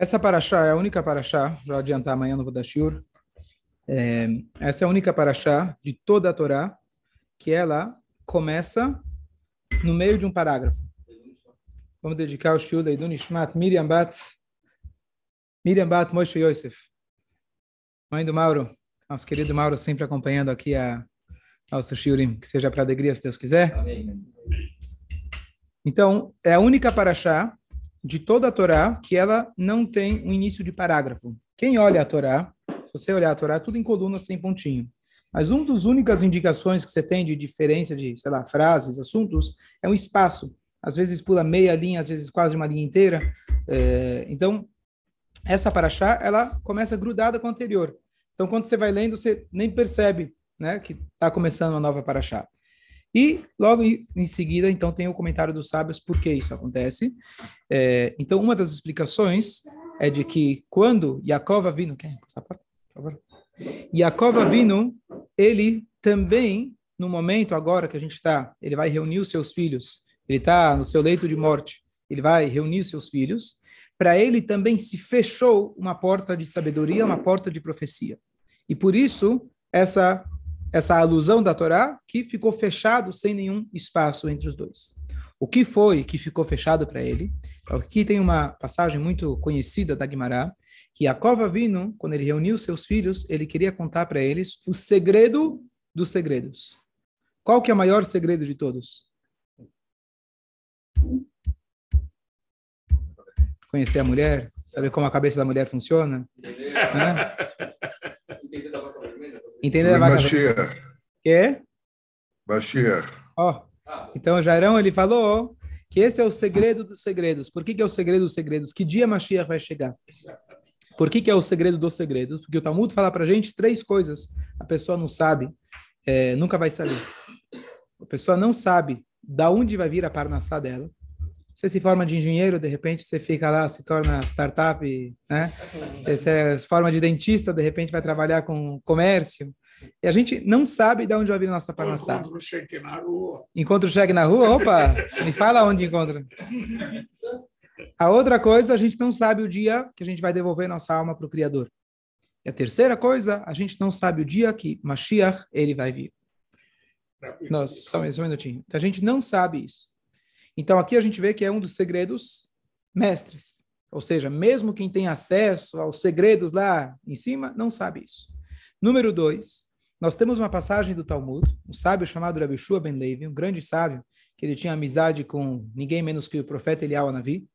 Essa paraxá é a única paraxá, vou adiantar amanhã no Vodashur. É, essa é a única paraxá de toda a Torá que ela começa no meio de um parágrafo. Vamos dedicar o shiur da Idun Ishmat Miriam Bat, Miriam Bat Moshe Yosef, mãe do Mauro, nosso querido Mauro, sempre acompanhando aqui a nosso shiurim, que seja para alegria, se Deus quiser. Então, é a única paraxá de toda a Torá que ela não tem um início de parágrafo. Quem olha a Torá, se você olhar a Torá, tudo em coluna sem pontinho. Mas uma das únicas indicações que você tem de diferença de, sei lá, frases, assuntos, é um espaço. Às vezes pula meia linha, às vezes quase uma linha inteira. É, então, essa paraxá, ela começa grudada com a anterior. Então, quando você vai lendo, você nem percebe né, que está começando uma nova paraxá. E logo em seguida, então, tem o comentário dos sábios por que isso acontece. É, então, uma das explicações é de que quando Yaakov Avinu, quem? Por favor. Yaakov Avinu, ele também, no momento agora que a gente está, ele vai reunir os seus filhos, ele está no seu leito de morte, ele vai reunir os seus filhos, para ele também se fechou uma porta de sabedoria, uma porta de profecia. E por isso, essa essa alusão da Torá que ficou fechado sem nenhum espaço entre os dois. O que foi que ficou fechado para ele? Aqui tem uma passagem muito conhecida da Guimará, que Yaakov Avinu, quando ele reuniu seus filhos, ele queria contar para eles o segredo dos segredos. Qual que é o maior segredo de todos? Conhecer a mulher, saber como a cabeça da mulher funciona. Né? Vaca Mashiach. Quê? Mashiach. Ó, então Jairão, ele falou que esse é o segredo dos segredos. Por que, que é o segredo dos segredos? Que dia Mashiach vai chegar? Por que, que é o segredo dos segredos? Porque o Talmud fala para gente três coisas. A pessoa não sabe, é, nunca vai saber. A pessoa não sabe da onde vai vir a parnassá dela. Você se forma de engenheiro, de repente você fica lá, se torna startup, né? Você se forma de dentista, de repente vai trabalhar com comércio. E a gente não sabe de onde vai vir a nossa parnassá. Encontra o cheque na rua. Encontra o cheque na rua? Opa, me fala onde encontra. A outra coisa, a gente não sabe o dia que a gente vai devolver nossa alma para o Criador. E a terceira coisa, a gente não sabe o dia que Mashiach ele vai vir. Nossa, só um minutinho. A gente não sabe isso. Então aqui a gente vê que é um dos segredos mestres. Ou seja, mesmo quem tem acesso aos segredos lá em cima, não sabe isso. Número dois, nós temos uma passagem do Talmud, um sábio chamado Rabbi Shua Ben Levi, um grande sábio, que ele tinha amizade com ninguém menos que o profeta Eliyahu Navi.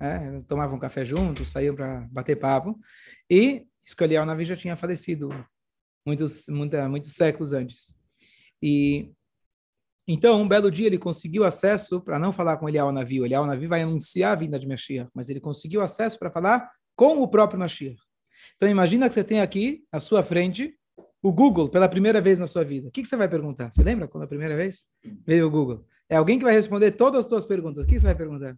É, tomavam café juntos, saíam para bater papo. E Eliyahu Navi já tinha falecido muitos, muita, muitos séculos antes. E então, um belo dia ele conseguiu acesso para não falar com Eliel Navi. O Eliel Navi vai anunciar a vinda de Mashiach, mas ele conseguiu acesso para falar com o próprio Mashiach. Então, imagina que você tem aqui à sua frente o Google pela primeira vez na sua vida. O que, que você vai perguntar? Você lembra quando a primeira vez veio o Google? É alguém que vai responder todas as suas perguntas. O que você vai perguntar?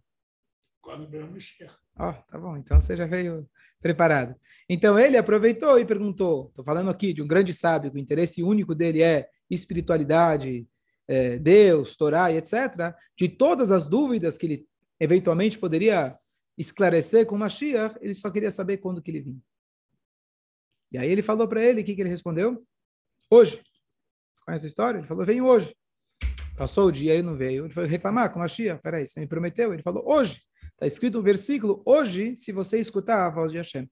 Quando veio o Mashiach. Ó, oh, tá bom. Então você já veio preparado. Então ele aproveitou e perguntou. Estou falando aqui de um grande sábio, que o interesse único dele é espiritualidade, é, Deus, Torá e etc., de todas as dúvidas que ele eventualmente poderia esclarecer com Mashiach, ele só queria saber quando que ele vinha. E aí ele falou para ele, o que, que ele respondeu? Hoje. Conhece a história? Ele falou, vem hoje. Passou o dia, ele não veio. Ele foi reclamar com Mashiach. Peraí, você me prometeu? Ele falou, hoje. Está escrito um versículo, hoje, se você escutar a voz de Hashem.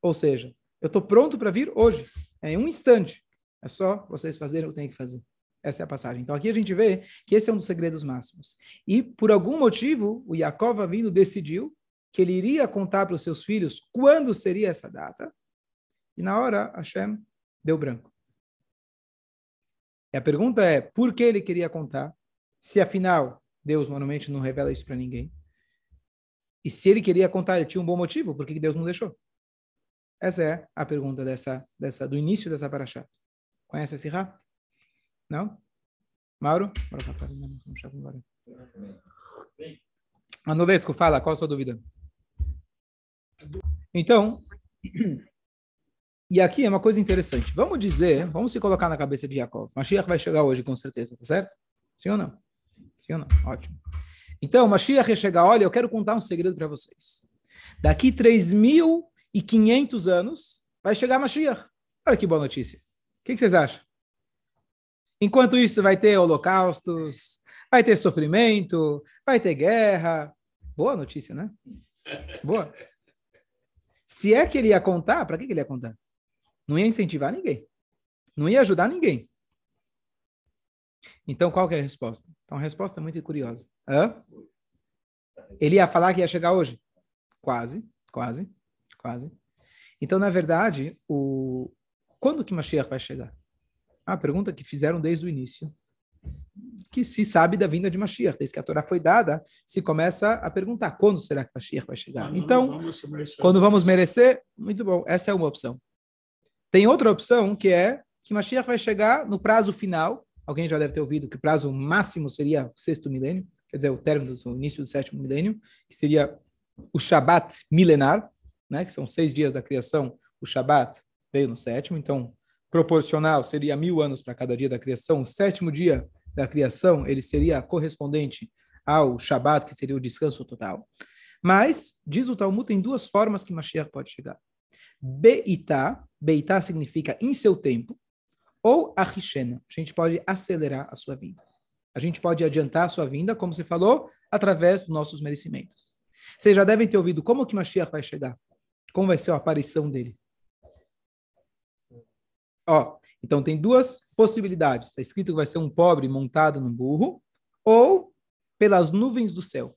Ou seja, eu estou pronto para vir hoje. É em um instante. É só vocês fazerem o que tem que fazer. Essa é a passagem. Então aqui a gente vê que esse é um dos segredos máximos. E por algum motivo, o Yaakov Avinu decidiu que ele iria contar para os seus filhos quando seria essa data. E na hora, Hashem deu branco. E a pergunta é, por que ele queria contar? Se afinal, Deus normalmente não revela isso para ninguém. E se ele queria contar, ele tinha um bom motivo, por que Deus não deixou? Essa é a pergunta dessa, dessa, do início dessa paraxá. Conhece esse Rá? Não? Mauro? Manolesco, fala, qual a sua dúvida? Então, e aqui é uma coisa interessante. Vamos dizer, vamos se colocar na cabeça de Jacob. Mashiach vai chegar hoje, com certeza, tá certo? Sim ou não? Sim ou não? Ótimo. Então, Mashiach ia chegar, olha, eu quero contar um segredo para vocês. Daqui 3.500 anos vai chegar Mashiach. Olha que boa notícia. O que vocês acham? Enquanto isso, vai ter holocaustos, vai ter sofrimento, vai ter guerra. Boa notícia, né? Boa. Se é que ele ia contar, para que, que ele ia contar? Não ia incentivar ninguém. Não ia ajudar ninguém. Então, qual é a resposta? Então, a resposta é muito curiosa. Hã? Ele ia falar que ia chegar hoje? Quase, quase, quase. Então, na verdade, o... quando que Mashiach vai chegar? A pergunta que fizeram desde o início. Que se sabe da vinda de Mashiach. Desde que a Torá foi dada, se começa a perguntar quando será que Mashiach vai chegar. Quando então, vamos quando vamos merecer, muito bom. Essa é uma opção. Tem outra opção que é que Mashiach vai chegar no prazo final. Alguém já deve ter ouvido que o prazo máximo seria o sexto milênio, quer dizer, o término do o início do sétimo milênio, que seria o Shabat milenar, né, que são seis dias da criação. O Shabat veio no sétimo, então proporcional seria mil anos para cada dia da criação. O sétimo dia da criação ele seria correspondente ao Shabat, que seria o descanso total. Mas, diz o Talmud, tem duas formas que Mashiach pode chegar. Beitá, Beitá significa em seu tempo, ou Achishena, a gente pode acelerar a sua vinda. A gente pode adiantar a sua vinda, como você falou, através dos nossos merecimentos. Vocês já devem ter ouvido como que Mashiach vai chegar. Como vai ser a aparição dele. Ó, então tem duas possibilidades. Está escrito que vai ser um pobre montado num burro, ou pelas nuvens do céu.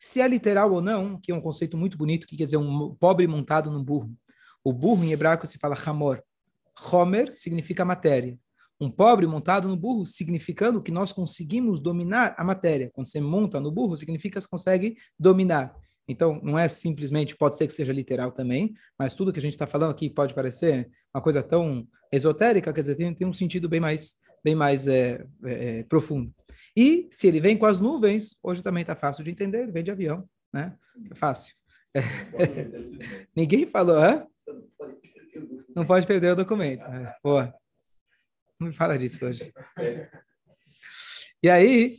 Se é literal ou não, que é um conceito muito bonito, que quer dizer um pobre montado num burro. O burro em hebraico se fala hamor. Homer significa matéria. Um pobre montado no burro, significando que nós conseguimos dominar a matéria. Quando você monta no burro, significa que você consegue dominar. Então, não é simplesmente, pode ser que seja literal também, mas tudo que a gente está falando aqui pode parecer uma coisa tão esotérica, quer dizer, tem, tem um sentido bem mais, bem mais é, é, profundo. E se ele vem com as nuvens, hoje também está fácil de entender, ele vem de avião, né? É fácil. Ninguém falou, hã? Não pode perder o documento. É, boa. Não me fala disso hoje. E aí,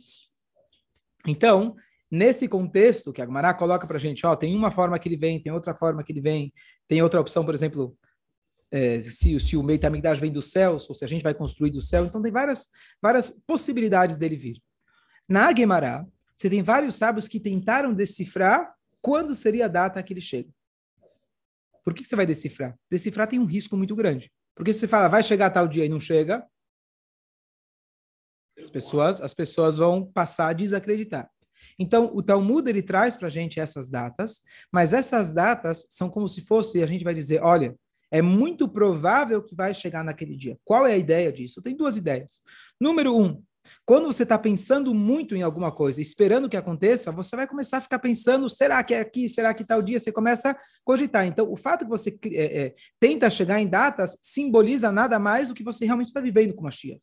então, nesse contexto que a Gmará coloca para a gente, ó, tem uma forma que ele vem, tem outra forma que ele vem, tem outra opção, por exemplo, é, se, se o Meit Amigdash vem dos céus, ou se a gente vai construir do céu, então tem várias, várias possibilidades dele vir. Na Gemara, você tem vários sábios que tentaram decifrar quando seria a data que ele chega. Por que você vai decifrar? Decifrar tem um risco muito grande. Porque se você fala, vai chegar tal dia e não chega, as pessoas, as pessoas vão passar a desacreditar. Então, o Talmud ele traz para a gente essas datas, mas essas datas são como se fosse, a gente vai dizer, olha, é muito provável que vai chegar naquele dia. Qual é a ideia disso? Tem duas ideias. Número um, quando você está pensando muito em alguma coisa, esperando que aconteça, você vai começar a ficar pensando: será que é aqui? Será que tal dia? Você começa a cogitar. Então, o fato que você é, é, tenta chegar em datas simboliza nada mais do que você realmente está vivendo com a Shia.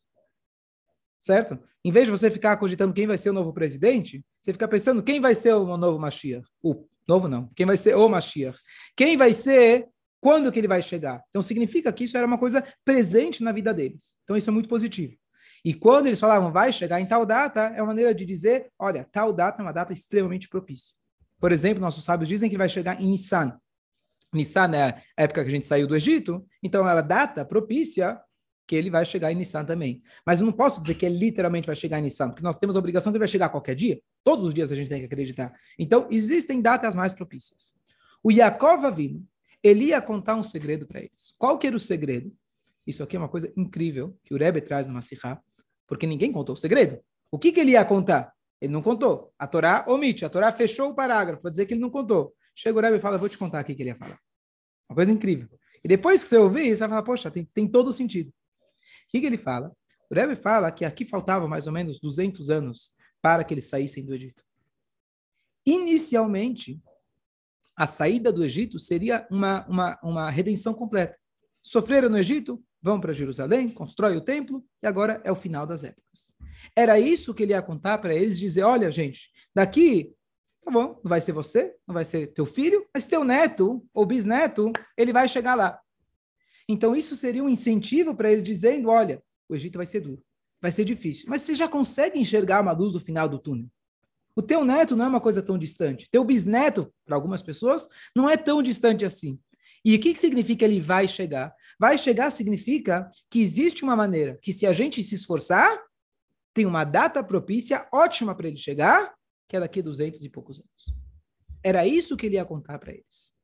Certo? Em vez de você ficar cogitando quem vai ser o novo presidente, você fica pensando quem vai ser o novo Mashiach. O novo não. Quem vai ser o Mashiach. Quem vai ser, quando que ele vai chegar. Então, significa que isso era uma coisa presente na vida deles. Então, isso é muito positivo. E quando eles falavam, vai chegar em tal data, é uma maneira de dizer, olha, tal data é uma data extremamente propícia. Por exemplo, nossos sábios dizem que ele vai chegar em Nissan. Nissan é a época que a gente saiu do Egito, então é a data propícia que ele vai chegar em Nissan também. Mas eu não posso dizer que ele literalmente vai chegar em Nissan, porque nós temos a obrigação que ele vai chegar qualquer dia. Todos os dias a gente tem que acreditar. Então, existem datas mais propícias. O Yaakov Avino, ele ia contar um segredo para eles. Qual que era o segredo? Isso aqui é uma coisa incrível que o Rebbe traz no Masihá, porque ninguém contou o segredo. O que, que ele ia contar? Ele não contou. A Torá omite. A Torá fechou o parágrafo para dizer que ele não contou. Chega o Rebbe e fala, vou te contar o que ele ia falar. Uma coisa incrível. E depois que você ouvir, você vai falar, poxa, tem, tem todo o sentido. Que, que ele fala? O Rebbe fala que aqui faltava mais ou menos 200 anos para que eles saíssem do Egito. Inicialmente, a saída do Egito seria uma, uma, uma redenção completa. Sofreram no Egito, vão para Jerusalém, constrói o templo, e agora é o final das épocas. Era isso que ele ia contar para eles, dizer, olha, gente, daqui, tá bom, não vai ser você, não vai ser teu filho, mas teu neto ou bisneto, ele vai chegar lá. Então isso seria um incentivo para eles dizendo, olha, o Egito vai ser duro, vai ser difícil, mas você já consegue enxergar uma luz no final do túnel. O teu neto não é uma coisa tão distante. Teu bisneto, para algumas pessoas, não é tão distante assim. E o que, que significa ele vai chegar? Vai chegar significa que existe uma maneira que, se a gente se esforçar, tem uma data propícia ótima para ele chegar, que é daqui a duzentos e poucos anos. Era isso que ele ia contar para eles.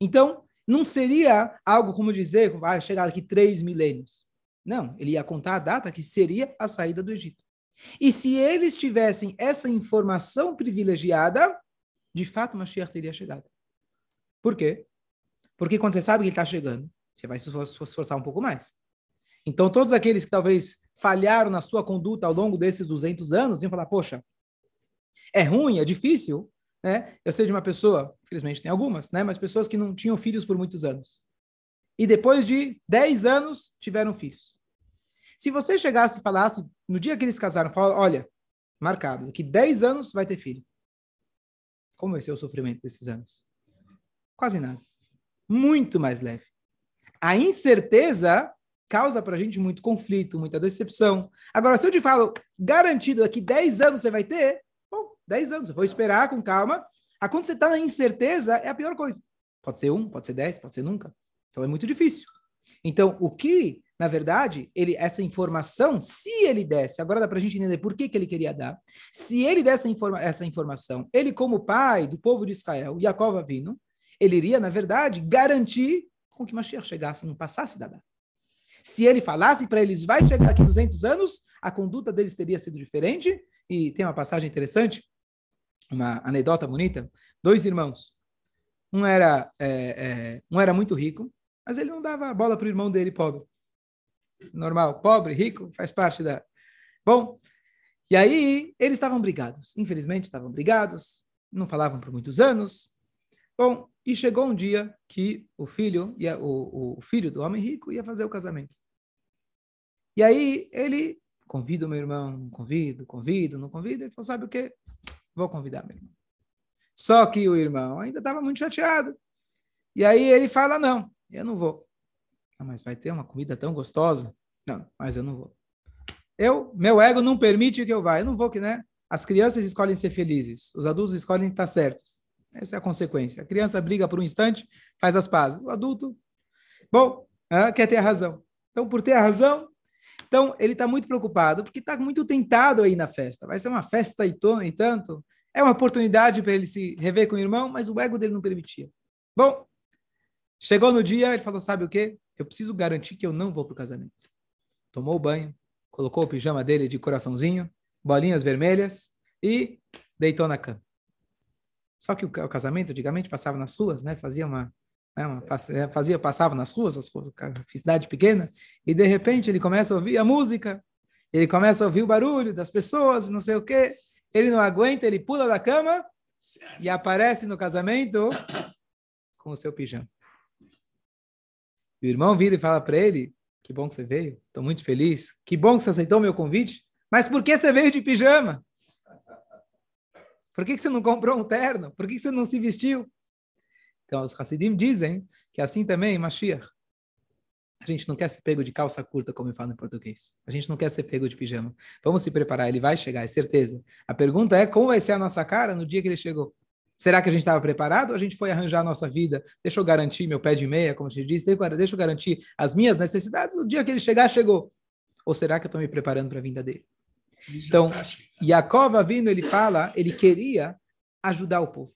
Então, não seria algo como dizer, vai chegar daqui três milênios. Não, ele ia contar a data que seria a saída do Egito. E se eles tivessem essa informação privilegiada, de fato Mashiach teria chegado. Por quê? Porque quando você sabe que ele está chegando, você vai se esforçar um pouco mais. Então, todos aqueles que talvez falharam na sua conduta ao longo desses 200 anos, iam falar, poxa, é ruim, é difícil, né? Eu sei de uma pessoa, infelizmente tem algumas, né? Mas pessoas que não tinham filhos por muitos anos. E depois de 10 anos, tiveram filhos. Se você chegasse e falasse, no dia que eles casaram, fala, olha, marcado, daqui 10 anos vai ter filho. Como vai ser o sofrimento desses anos? Quase nada. Muito mais leve. A incerteza causa para a gente muito conflito, muita decepção. Agora, se eu te falo, garantido, daqui 10 anos você vai ter, 10 anos, eu vou esperar com calma. A quando você está na incerteza, é a pior coisa. Pode ser um, pode ser 10, pode ser nunca. Então é muito difícil. Então, o que na verdade, ele, essa informação, se ele desse, agora dá para a gente entender por que, que ele queria dar, se ele desse informa, essa informação, ele como pai do povo de Israel, Jacob Avino, ele iria, na verdade, garantir com que Mashiach chegasse, não passasse da data. Se ele falasse para eles, vai chegar aqui 200 anos, a conduta deles teria sido diferente, e tem uma passagem interessante, uma anedota bonita, dois irmãos, um era, é, é, um era muito rico, mas ele não dava bola para o irmão dele pobre normal, pobre, rico, faz parte da. Bom, e aí eles estavam brigados. Infelizmente estavam brigados, não falavam por muitos anos. Bom, e chegou um dia que o filho, ia, o, o filho do homem rico ia fazer o casamento. E aí ele convida o meu irmão, convido, convido, não convido. Ele falou, sabe o quê? Vou convidar meu irmão. Só que o irmão ainda estava muito chateado. E aí ele fala, não, eu não vou. Ah, mas vai ter uma comida tão gostosa? Não, mas eu não vou. Eu, meu ego não permite que eu vá. Eu não vou que, né? As crianças escolhem ser felizes, os adultos escolhem estar certos. Essa é a consequência. A criança briga por um instante, faz as pazes. O adulto, bom, ah, quer ter a razão. Então, por ter a razão, então ele está muito preocupado, porque está muito tentado aí na festa. Vai ser uma festa e, e tanto. É uma oportunidade para ele se rever com o irmão, mas o ego dele não permitia. Bom, chegou no dia, ele falou: sabe o quê? eu preciso garantir que eu não vou para o casamento. Tomou o banho, colocou o pijama dele de coraçãozinho, bolinhas vermelhas e deitou na cama. Só que o, casamento, antigamente, passava nas ruas, né? Fazia uma, né? é, fazia, passava nas ruas, as, cidade pequena, e de repente ele começa a ouvir a música, ele começa a ouvir o barulho das pessoas, não sei o quê. Ele não aguenta, ele pula da cama e aparece no casamento com o seu pijama. O irmão vira e fala para ele: Que bom que você veio, estou muito feliz. Que bom que você aceitou meu convite. Mas por que você veio de pijama? Por que você não comprou um terno? Por que você não se vestiu? Então, os Hassidim dizem que assim também, Mashiach, a gente não quer ser pego de calça curta, como eu falo em português. A gente não quer ser pego de pijama. Vamos se preparar, ele vai chegar, é certeza. A pergunta é como vai ser a nossa cara no dia que ele chegou. Será que a gente estava preparado ou a gente foi arranjar a nossa vida? Deixa eu garantir meu pé de meia, como gente disse, deixa eu garantir as minhas necessidades. No dia que ele chegar, chegou. Ou será que eu estou me preparando para a vinda dele? Então, Yaakov vindo, ele fala, ele queria ajudar o povo.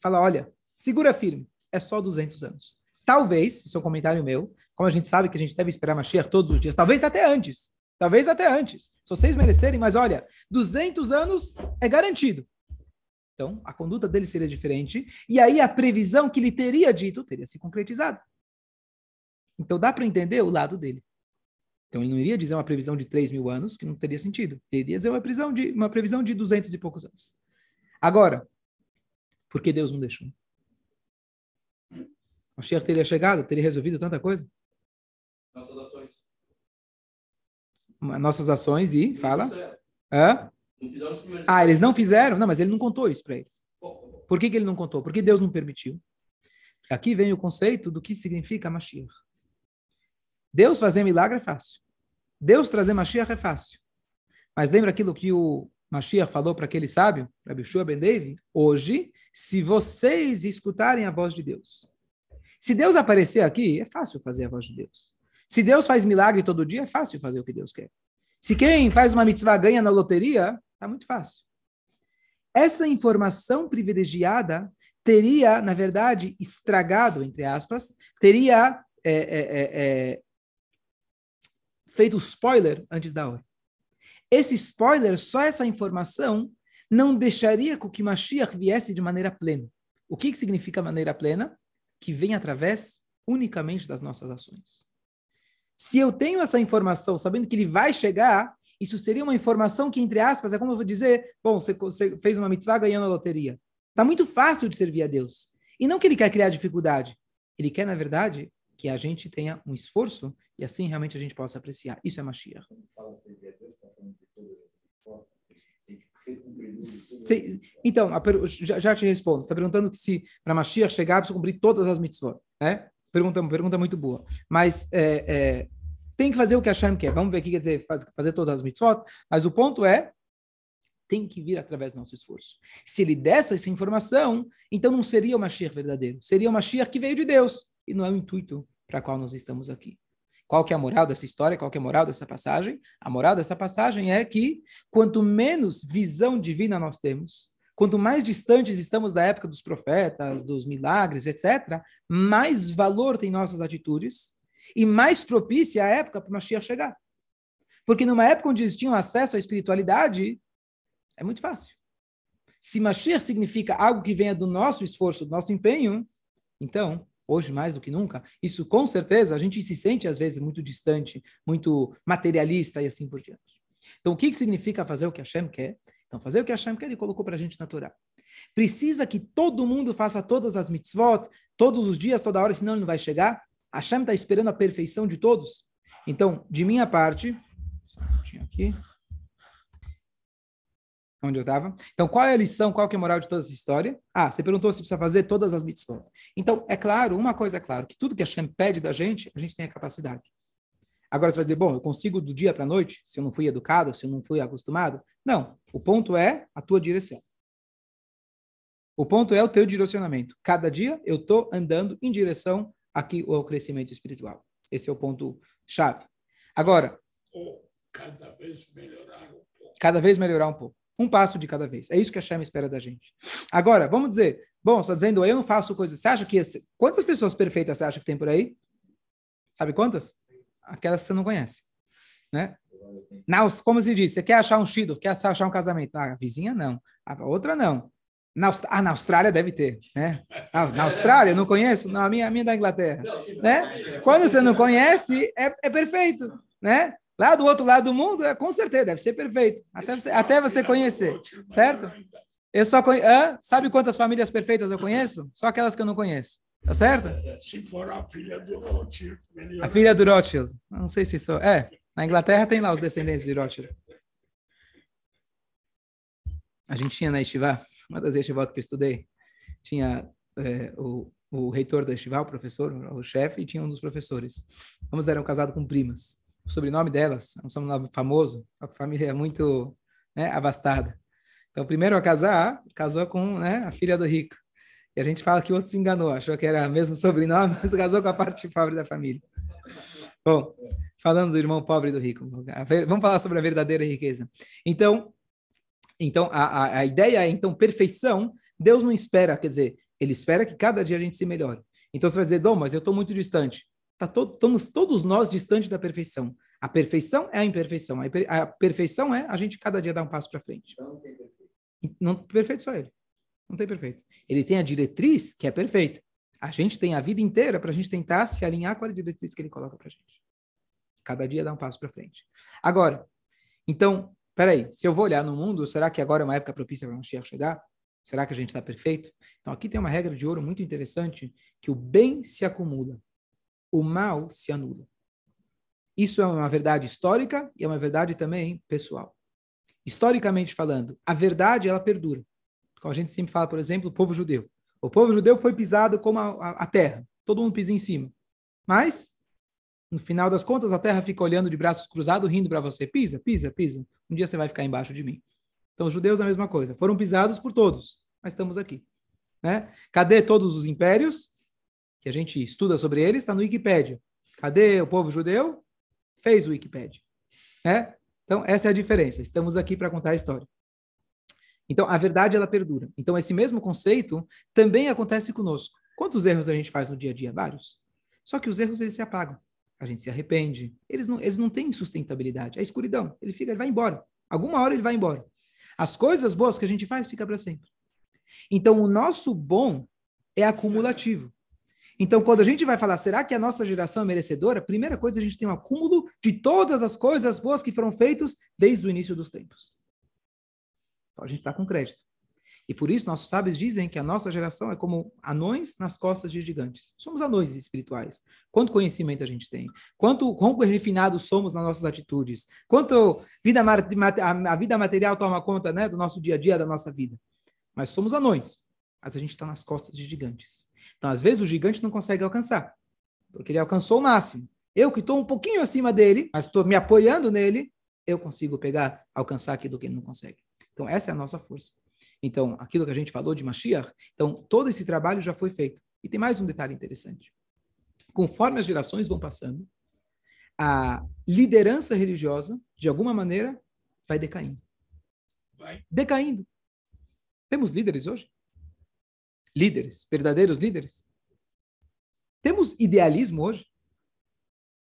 Fala, olha, segura firme, é só 200 anos. Talvez, isso é um comentário meu, como a gente sabe que a gente deve esperar Mashiach todos os dias, talvez até antes, talvez até antes, se vocês merecerem, mas olha, 200 anos é garantido. Então, a conduta dele seria diferente, e aí a previsão que ele teria dito teria se concretizado. Então, dá para entender o lado dele. Então, ele não iria dizer uma previsão de 3 mil anos, que não teria sentido. Ele iria dizer uma previsão de, uma previsão de 200 e poucos anos. Agora, por que Deus não deixou? Sheikh teria chegado, teria resolvido tanta coisa? Nossas ações. Nossas ações e, fala. Hã? Ah, eles não fizeram? Não, mas ele não contou isso para eles. Por que, que ele não contou? Porque Deus não permitiu. Aqui vem o conceito do que significa Mashiach. Deus fazer milagre é fácil. Deus trazer Mashiach é fácil. Mas lembra aquilo que o Mashiach falou para aquele sábio, para Bishua Ben David, hoje, se vocês escutarem a voz de Deus. Se Deus aparecer aqui, é fácil fazer a voz de Deus. Se Deus faz milagre todo dia, é fácil fazer o que Deus quer. Se quem faz uma mitzvah ganha na loteria, tá muito fácil. Essa informação privilegiada teria, na verdade, estragado, entre aspas, teria é, é, é, é feito spoiler antes da hora. Esse spoiler, só essa informação, não deixaria com que Mashiach viesse de maneira plena. O que, que significa maneira plena? Que vem através unicamente das nossas ações. Se eu tenho essa informação, sabendo que ele vai chegar, isso seria uma informação que, entre aspas, é como eu vou dizer, bom, você, você fez uma mitzvah ganhando a loteria. Está muito fácil de servir a Deus. E não que ele quer criar dificuldade. Ele quer, na verdade, que a gente tenha um esforço e assim realmente a gente possa apreciar. Isso é Mashiach. Então, já, já, te respondo. Você está perguntando se para Mashiach chegar precisa cumprir todas as mitzvot. Né? Pergunta, pergunta muito boa. Mas é, é, tem que fazer o que Hashem quer. Vamos ver o que quer dizer fazer, fazer todas as mitzvot. Mas o ponto é, tem que vir através do nosso esforço. Se ele desse essa informação, então não seria o Mashiach verdadeiro. Seria o Mashiach que veio de Deus. E não é o intuito para qual nós estamos aqui. Qual que é a moral dessa história? Qual que é a moral dessa passagem? A moral dessa passagem é que quanto menos visão divina nós temos, quanto mais distantes estamos da época dos profetas, dos milagres, etc., mais valor tem nossas atitudes e mais propícia a época para o Mashiach chegar. Porque numa época onde eles tinham acesso à espiritualidade, é muito fácil. Se Mashiach significa algo que venha do nosso esforço, do nosso empenho, então hoje mais do que nunca, isso com certeza a gente se sente às vezes muito distante, muito materialista e assim por diante. Então, o que, que significa fazer o que Hashem quer? Então, fazer o que Hashem quer, ele colocou para a gente natural. Precisa que todo mundo faça todas as mitzvot, todos os dias, toda hora, senão ele não vai chegar. Hashem está esperando a perfeição de todos. Então, de minha parte, só um aqui onde eu estava. Então, qual é a lição, qual é a moral de toda essa história? Ah, você perguntou se precisa fazer todas as mitzvot. Então, é claro, uma coisa é claro, que tudo que a Hashem pede da gente, a gente tem a capacidade. Agora você vai dizer, bom, eu consigo do dia para a noite, se eu não fui educado, se eu não fui acostumado? Não, o ponto é a tua direção. O ponto é o teu direcionamento. Cada dia eu estou andando em direção aqui ao crescimento espiritual. Esse é o ponto chave. Agora, cada vez melhorar um pouco. Cada vez melhorar um pouco. Um passo de cada vez. É isso que a Hashem espera da gente. Agora, vamos dizer, bom, está dizendo, eu não faço coisas. Você acha que. Esse... Quantas pessoas perfeitas você acha que tem por aí? Sabe quantas? Aquelas que você não conhece. Né? Na, como se diz, você quer achar um shido, quer achar um casamento. Ah, a vizinha não, a outra não. Na, ah, na Austrália deve ter, né? Na, na Austrália, não conheço? Não, a minha, a minha é da Inglaterra. Né? Quando você não conhece, é, é perfeito, né? Lá do outro lado do mundo, é, com certeza, deve ser perfeito. Até você, até você conhecer, certo? Eu só conheço. Ah, sabe quantas famílias perfeitas eu conheço? Só aquelas que eu não conheço. Tá certo? Se for a filha do Rothschild. A filha do Rothschild. Não sei se sou. É, na Inglaterra tem lá os descendentes de Rothschild. A gente tinha na Estivá, uma das Estivá que eu estudei, tinha é, o, o reitor da Estivá, o professor, o chefe, e tinha um dos professores. Ambos eram casados com primas o sobrenome delas, é um sobrenome famoso, a família é muito né, abastada. Então, primeiro a casar, casou com né, a filha do rico. E a gente fala que o outro se enganou, achou que era mesmo sobrenome, mas casou com a parte pobre da família. Bom, falando do irmão pobre do rico, vamos falar sobre a verdadeira riqueza. Então, então a, a, a ideia é, então, perfeição, Deus não espera, quer dizer, ele espera que cada dia a gente se melhore. Então você vai dizer, Dom, mas eu estou muito distante. Tá todo, estamos todos nós distantes da perfeição. A perfeição é a imperfeição. A, perfeição é a gente cada dia dar um passo para frente. Então não tem perfeito. Não perfeito só ele. Não tem perfeito. Ele tem a diretriz que é perfeita. A gente tem a vida inteira para a gente tentar se alinhar com a diretriz que ele coloca para a gente. Cada dia dá um passo para frente. Agora, então, peraí, se eu vou olhar no mundo, será que agora é uma época propícia para Mashiach chegar? Será que a gente está perfeito? Então, aqui tem uma regra de ouro muito interessante, que o bem se acumula o mal se anula. Isso é uma verdade histórica e é uma verdade também pessoal. Historicamente falando, a verdade ela perdura. Como a gente sempre fala, por exemplo, o povo judeu. O povo judeu foi pisado como a, a, a terra. Todo mundo pisa em cima. Mas, no final das contas, a terra fica olhando de braços cruzados, rindo para você. Pisa, pisa, pisa. Um dia você vai ficar embaixo de mim. Então, os judeus a mesma coisa. Foram pisados por todos, mas estamos aqui. Né? Cadê todos os impérios? Que a gente estuda sobre eles, está no Wikipédia. Cadê o povo judeu? Fez o Wikipédia. Né? Então, essa é a diferença. Estamos aqui para contar a história. Então, a verdade, ela perdura. Então, esse mesmo conceito também acontece conosco. Quantos erros a gente faz no dia a dia? Vários. Só que os erros, eles se apagam. A gente se arrepende. Eles não, eles não têm sustentabilidade. É escuridão. Ele fica, ele vai embora. Alguma hora ele vai embora. As coisas boas que a gente faz fica para sempre. Então, o nosso bom é acumulativo. Então, quando a gente vai falar, será que a nossa geração é merecedora? Primeira coisa, a gente tem um acúmulo de todas as coisas boas que foram feitas desde o início dos tempos. Então, a gente está com crédito. E por isso, nossos sábios dizem que a nossa geração é como anões nas costas de gigantes. Somos anões espirituais. Quanto conhecimento a gente tem? Quanto refinados somos nas nossas atitudes? Quanto vida, a vida material toma conta né, do nosso dia a dia, da nossa vida? Mas somos anões. Mas a gente está nas costas de gigantes. Então, às vezes, o gigante não consegue alcançar, porque ele alcançou o máximo. Eu que estou um pouquinho acima dele, mas estou me apoiando nele, eu consigo pegar, alcançar aquilo que ele não consegue. Então, essa é a nossa força. Então, aquilo que a gente falou de Mashiach, então, todo esse trabalho já foi feito. E tem mais um detalhe interessante. Conforme as gerações vão passando, a liderança religiosa, de alguma maneira, vai decaindo. Vai. Decaindo. Temos líderes hoje? Líderes, verdadeiros líderes? Temos idealismo hoje?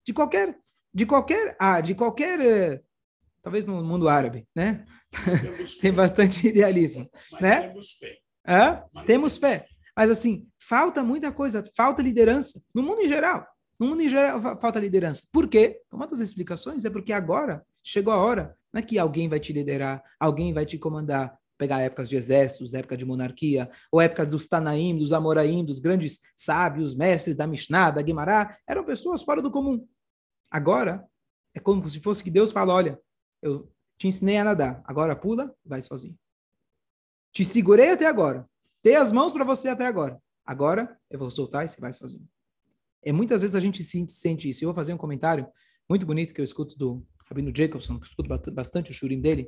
De qualquer, de qualquer, ah, de qualquer, eh, talvez no mundo árabe, né? Tem bastante idealismo, Mas né? temos fé. Hã? Mas Temos fé. Mas assim, falta muita coisa, falta liderança. No mundo em geral. No mundo em geral fa- falta liderança. Por quê? Uma das explicações é porque agora chegou a hora, não é que alguém vai te liderar, alguém vai te comandar. Pegar épocas de exércitos, época de monarquia, ou épocas dos Tanaim, dos Amoraim, dos grandes sábios, mestres da Mishnah, da Guimará, eram pessoas fora do comum. Agora, é como se fosse que Deus fala, olha, eu te ensinei a nadar, agora pula, vai sozinho. Te segurei até agora, dei as mãos para você até agora. Agora eu vou soltar e você vai sozinho. E muitas vezes a gente sente, sente isso. Eu vou fazer um comentário muito bonito que eu escuto do Rabino Jacobson, que eu escuto bastante o shurim dele.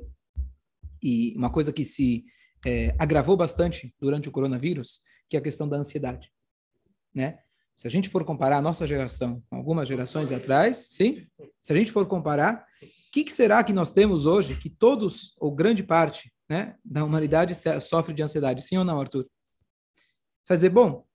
E uma coisa que se eh, agravou bastante durante o coronavírus, que é a questão da ansiedade. Né? Se a gente for comparar a nossa geração com algumas gerações atrás, sim, se a gente for comparar, o que, que será que nós temos hoje que todos, ou grande parte, né, da humanidade sofre de ansiedade? Sim ou não, Arthur? Você vai dizer, bom,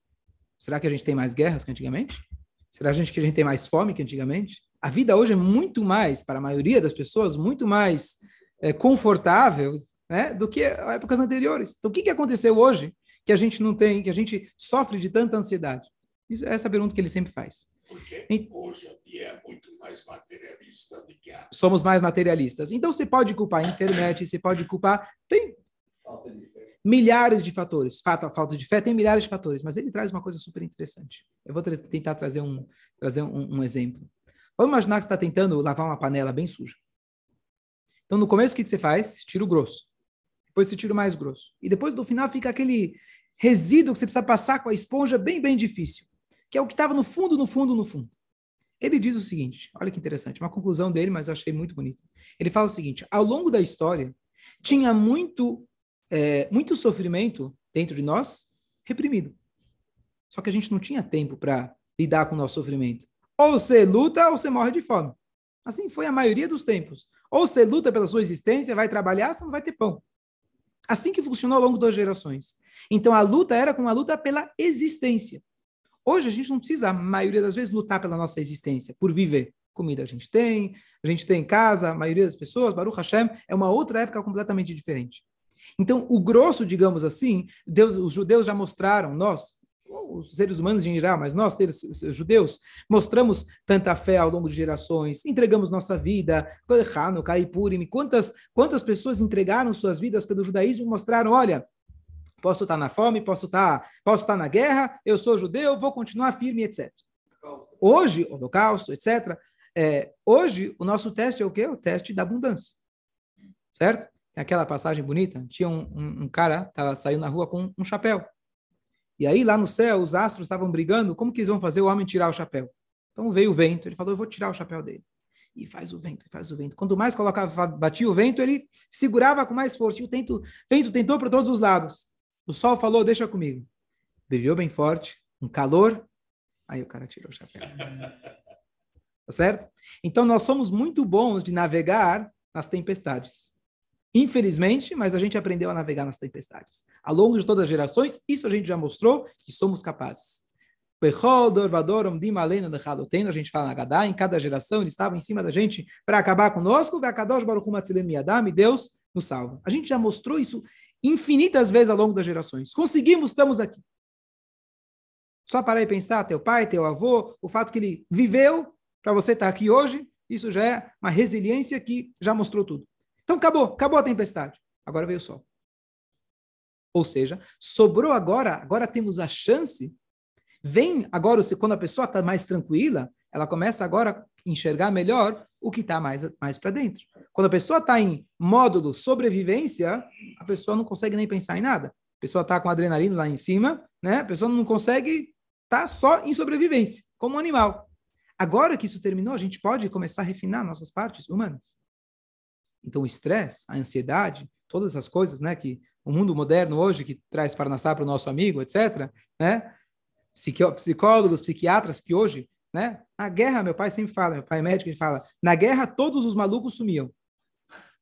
será que a gente tem mais guerras que antigamente? Será a gente que a gente tem mais fome que antigamente? A vida hoje é muito mais, para a maioria das pessoas, muito mais é, confortável né, do que épocas anteriores. Então, o que, que aconteceu hoje que a gente não tem, que a gente sofre de tanta ansiedade? Isso, essa é a pergunta que ele sempre faz. Porque hoje em dia é muito mais materialista do que antes. Somos mais materialistas. Então, você pode culpar a internet, você pode culpar. Tem milhares de fatores. Fato, a falta de fé tem milhares de fatores, mas ele traz uma coisa super interessante. Eu vou tra- tentar trazer um, trazer um, um exemplo. Vamos imaginar que você está tentando lavar uma panela bem suja. Então, no começo, o que que você faz? Tira o grosso. Depois você tira o mais grosso. E depois, no final, fica aquele resíduo que você precisa passar com a esponja bem, bem difícil. Que é o que estava no fundo, no fundo, no fundo. Ele diz o seguinte, olha que interessante, uma conclusão dele, mas eu achei muito bonita. Ele fala o seguinte, ao longo da história, tinha muito é, muito sofrimento dentro de nós reprimido. Só que a gente não tinha tempo para lidar com o nosso sofrimento. Ou você luta ou você morre de fome. Assim foi a maioria dos tempos. Ou você luta pela sua existência, vai trabalhar, você não vai ter pão. Assim que funcionou ao longo das gerações. Então a luta era com a luta pela existência. Hoje a gente não precisa, a maioria das vezes, lutar pela nossa existência, por viver. Comida a gente tem, a gente tem casa, a maioria das pessoas, Baruch Hashem, é uma outra época completamente diferente. Então, o grosso, digamos assim, Deus, os judeus já mostraram, nós, os seres humanos em geral, mas nós, seres judeus, mostramos tanta fé ao longo de gerações, entregamos nossa vida, e quantas, quantas pessoas entregaram suas vidas pelo judaísmo e mostraram, olha, posso estar na fome, posso estar, posso estar na guerra, eu sou judeu, vou continuar firme, etc. Hoje, holocausto, etc. É, hoje, o nosso teste é o quê? O teste da abundância. Certo? Tem aquela passagem bonita, tinha um, um, um cara, tava, saiu na rua com um chapéu. E aí, lá no céu, os astros estavam brigando, como que eles vão fazer o homem tirar o chapéu? Então veio o vento, ele falou, eu vou tirar o chapéu dele. e faz o vento, faz o vento. Quanto mais colocava, batia o vento, ele segurava com mais força. E o vento, vento tentou para todos os lados. O sol falou, deixa comigo. Brilhou bem forte, um calor. Aí o cara tirou o chapéu. Tá certo? Então nós somos muito bons de navegar nas tempestades. Infelizmente, mas a gente aprendeu a navegar nas tempestades. Ao longo de todas as gerações, isso a gente já mostrou que somos capazes. A gente fala na Gadá, em cada geração ele estava em cima da gente para acabar conosco, Deus nos salva. A gente já mostrou isso infinitas vezes ao longo das gerações. Conseguimos, estamos aqui. Só parar e pensar, teu pai, teu avô, o fato que ele viveu para você estar aqui hoje, isso já é uma resiliência que já mostrou tudo. Então acabou, acabou a tempestade. Agora veio o sol. Ou seja, sobrou agora, agora temos a chance. Vem agora, quando a pessoa está mais tranquila, ela começa agora a enxergar melhor o que está mais, mais para dentro. Quando a pessoa está em módulo sobrevivência, a pessoa não consegue nem pensar em nada. A pessoa está com adrenalina lá em cima, né? A pessoa não consegue estar tá só em sobrevivência, como um animal. Agora que isso terminou, a gente pode começar a refinar nossas partes humanas. Então, o estresse, a ansiedade, todas essas coisas, né, que o mundo moderno hoje que traz para nascer para o nosso amigo, etc., né, psicólogos, psiquiatras que hoje, né, na guerra, meu pai sempre fala, meu pai é médico, ele fala, na guerra todos os malucos sumiam.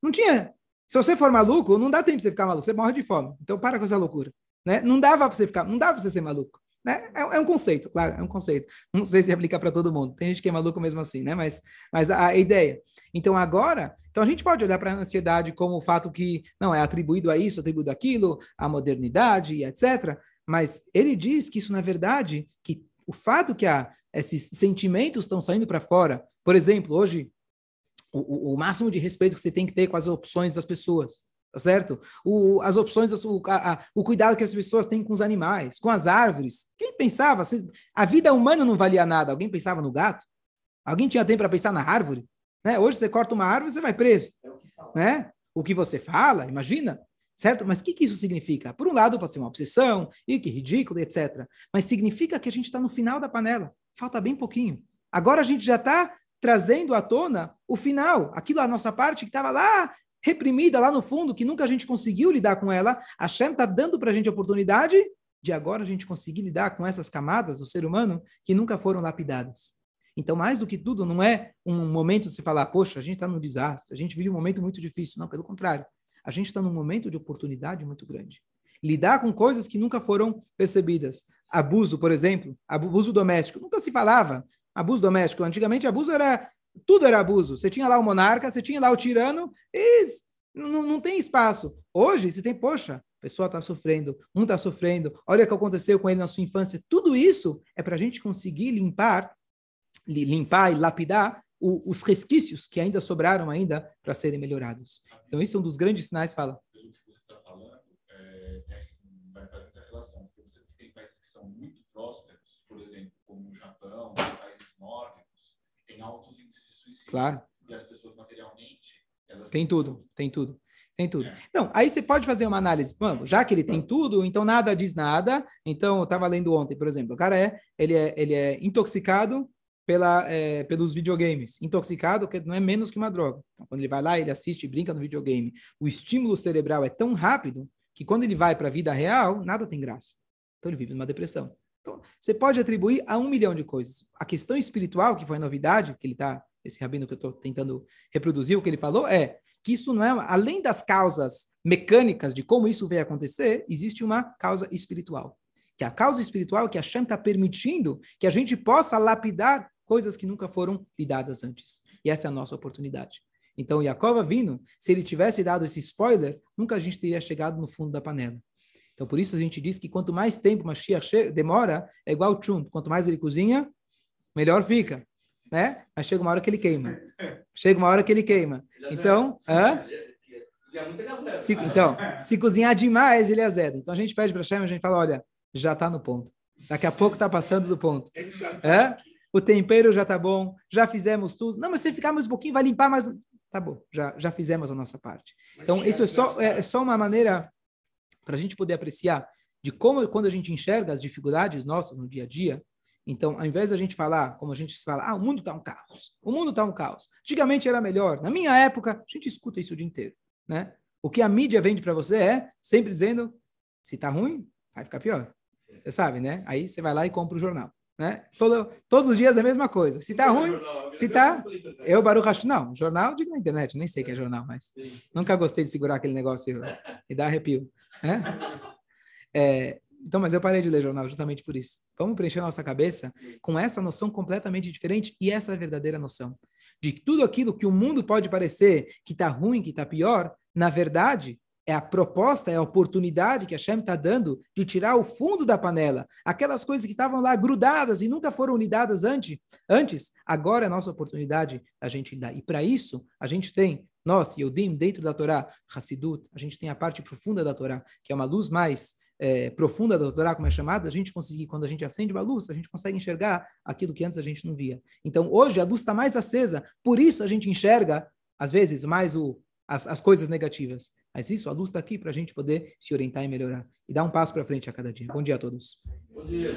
Não tinha. Se você for maluco, não dá tempo para você ficar maluco, você morre de fome. Então, para com essa loucura. Né? Não dava para você ficar, não dava para você ser maluco. Né? É, é, um conceito, claro, é um conceito. Não sei se aplica para todo mundo. Tem gente que é maluco mesmo assim, né? Mas, mas a, a ideia. Então agora, então a gente pode olhar para a ansiedade como o fato que não é atribuído a isso, atribuído aquilo, a modernidade, etc. Mas ele diz que isso na verdade, que o fato que há esses sentimentos estão saindo para fora. Por exemplo, hoje o, o máximo de respeito que você tem que ter com as opções das pessoas tá certo? O, as opções, o, a, o cuidado que as pessoas têm com os animais, com as árvores. Quem pensava? A vida humana não valia nada. Alguém pensava no gato? Alguém tinha tempo para pensar na árvore? Né? Hoje você corta uma árvore, você vai preso. É o, que né? o que você fala, imagina. Certo? Mas o que, que isso significa? Por um lado, pode ser uma obsessão, e que ridículo, etc. Mas significa que a gente está no final da panela. Falta bem pouquinho. Agora a gente já está trazendo à tona o final, aquilo a nossa parte que estava lá reprimida lá no fundo, que nunca a gente conseguiu lidar com ela, a Shem está dando para a gente a oportunidade de agora a gente conseguir lidar com essas camadas do ser humano que nunca foram lapidadas. Então, mais do que tudo, não é um momento de se falar, poxa, a gente está num desastre, a gente vive um momento muito difícil. Não, pelo contrário. A gente está num momento de oportunidade muito grande. Lidar com coisas que nunca foram percebidas. Abuso, por exemplo, abuso doméstico. Nunca se falava abuso doméstico. Antigamente, abuso era tudo era abuso. Você tinha lá o monarca, você tinha lá o tirano, e não, tem espaço. Hoje, você tem, poxa, a pessoa está sofrendo, um está sofrendo, olha o que aconteceu com ele na sua infância. Tudo isso é para a gente conseguir limpar, limpar e lapidar o, os resquícios que ainda sobraram ainda para serem melhorados. Então, isso é um dos grandes sinais, fala. Pelo que você está falando, é, é, vai fazer muita relação, porque você tem países que são muito prósperos, por exemplo, como o Japão, os países nórdicos, que têm altos suicídio. Claro. E as pessoas materialmente. tem tudo, tem tudo. Tem tudo. É. Não, aí você pode fazer uma análise. Mano, já que ele tem tudo, então nada diz nada. Então, eu estava lendo ontem, por exemplo, o cara é, ele é, ele é intoxicado pela, é, pelos videogames. Intoxicado que não é menos que uma droga. Então, quando ele vai lá, ele assiste e brinca no videogame. O estímulo cerebral é tão rápido que quando ele vai para a vida real, nada tem graça. Então ele vive numa depressão. Então, você pode atribuir a um milhão de coisas. A questão espiritual, que foi a novidade, que ele está esse rabino que eu estou tentando reproduzir o que ele falou, é que isso não é, além das causas mecânicas de como isso veio acontecer, existe uma causa espiritual. Que a causa espiritual que a Shem está permitindo que a gente possa lapidar coisas que nunca foram lidadas antes. E essa é a nossa oportunidade. Então, Yaakov vindo, se ele tivesse dado esse spoiler, nunca a gente teria chegado no fundo da panela. Então, por isso a gente diz que quanto mais tempo Mashiach demora, é igual o chum. Quanto mais ele cozinha, melhor fica né? Mas chega uma hora que ele queima. Chega uma hora que ele queima. Então, hã? Se, então, se cozinhar demais, ele azeda. Então a gente pede para a Shem, a gente fala, olha, já está no ponto. Daqui a pouco está passando do ponto. É? O tempero já está bom, já fizemos tudo. Não, mas se ficar mais um pouquinho, vai limpar mais. Tá bom, já, já fizemos a nossa parte. Então, isso é só, é, é só uma maneira para a gente poder apreciar de como, quando a gente enxerga as dificuldades nossas no dia a dia, Então, ao invés da gente falar, como a gente fala, ah, o mundo está um caos, o mundo está um caos. Antigamente era melhor. Na minha época, a gente escuta isso o dia inteiro, né? O que a mídia vende para você é sempre dizendo, se está ruim, vai ficar pior. Você sabe, né? Aí você vai lá e compra o jornal. Né? Todo, todos os dias é a mesma coisa. Se tá ruim, se tá. Eu, Baruch Hashem, não, jornal, digo na internet, nem sei que é jornal, mas nunca gostei de segurar aquele negócio e dar arrepio. Né? É, então, mas eu parei de ler jornal justamente por isso. Vamos preencher nossa cabeça com essa noção completamente diferente e essa verdadeira noção. De tudo aquilo que o mundo pode parecer que está ruim, que está pior, na verdade, é a proposta, é a oportunidade que a Shem está dando de tirar o fundo da panela. Aquelas coisas que estavam lá grudadas e nunca foram unidadas antes, antes agora é a nossa oportunidade a gente dar. E para isso, a gente tem, nós, Yodim, dentro da Torá, Hassidut, a gente tem a parte profunda da Torá, que é uma luz mais é, profunda da Torá, como é chamada, a gente conseguir, quando a gente acende uma luz, a gente consegue enxergar aquilo que antes a gente não via. Então, hoje a luz está mais acesa, por isso a gente enxerga, às vezes, mais o, as, as coisas negativas. Mas isso, a luz está aqui para a gente poder se orientar e melhorar. E dar um passo para frente a cada dia. Bom dia a todos. Bom dia.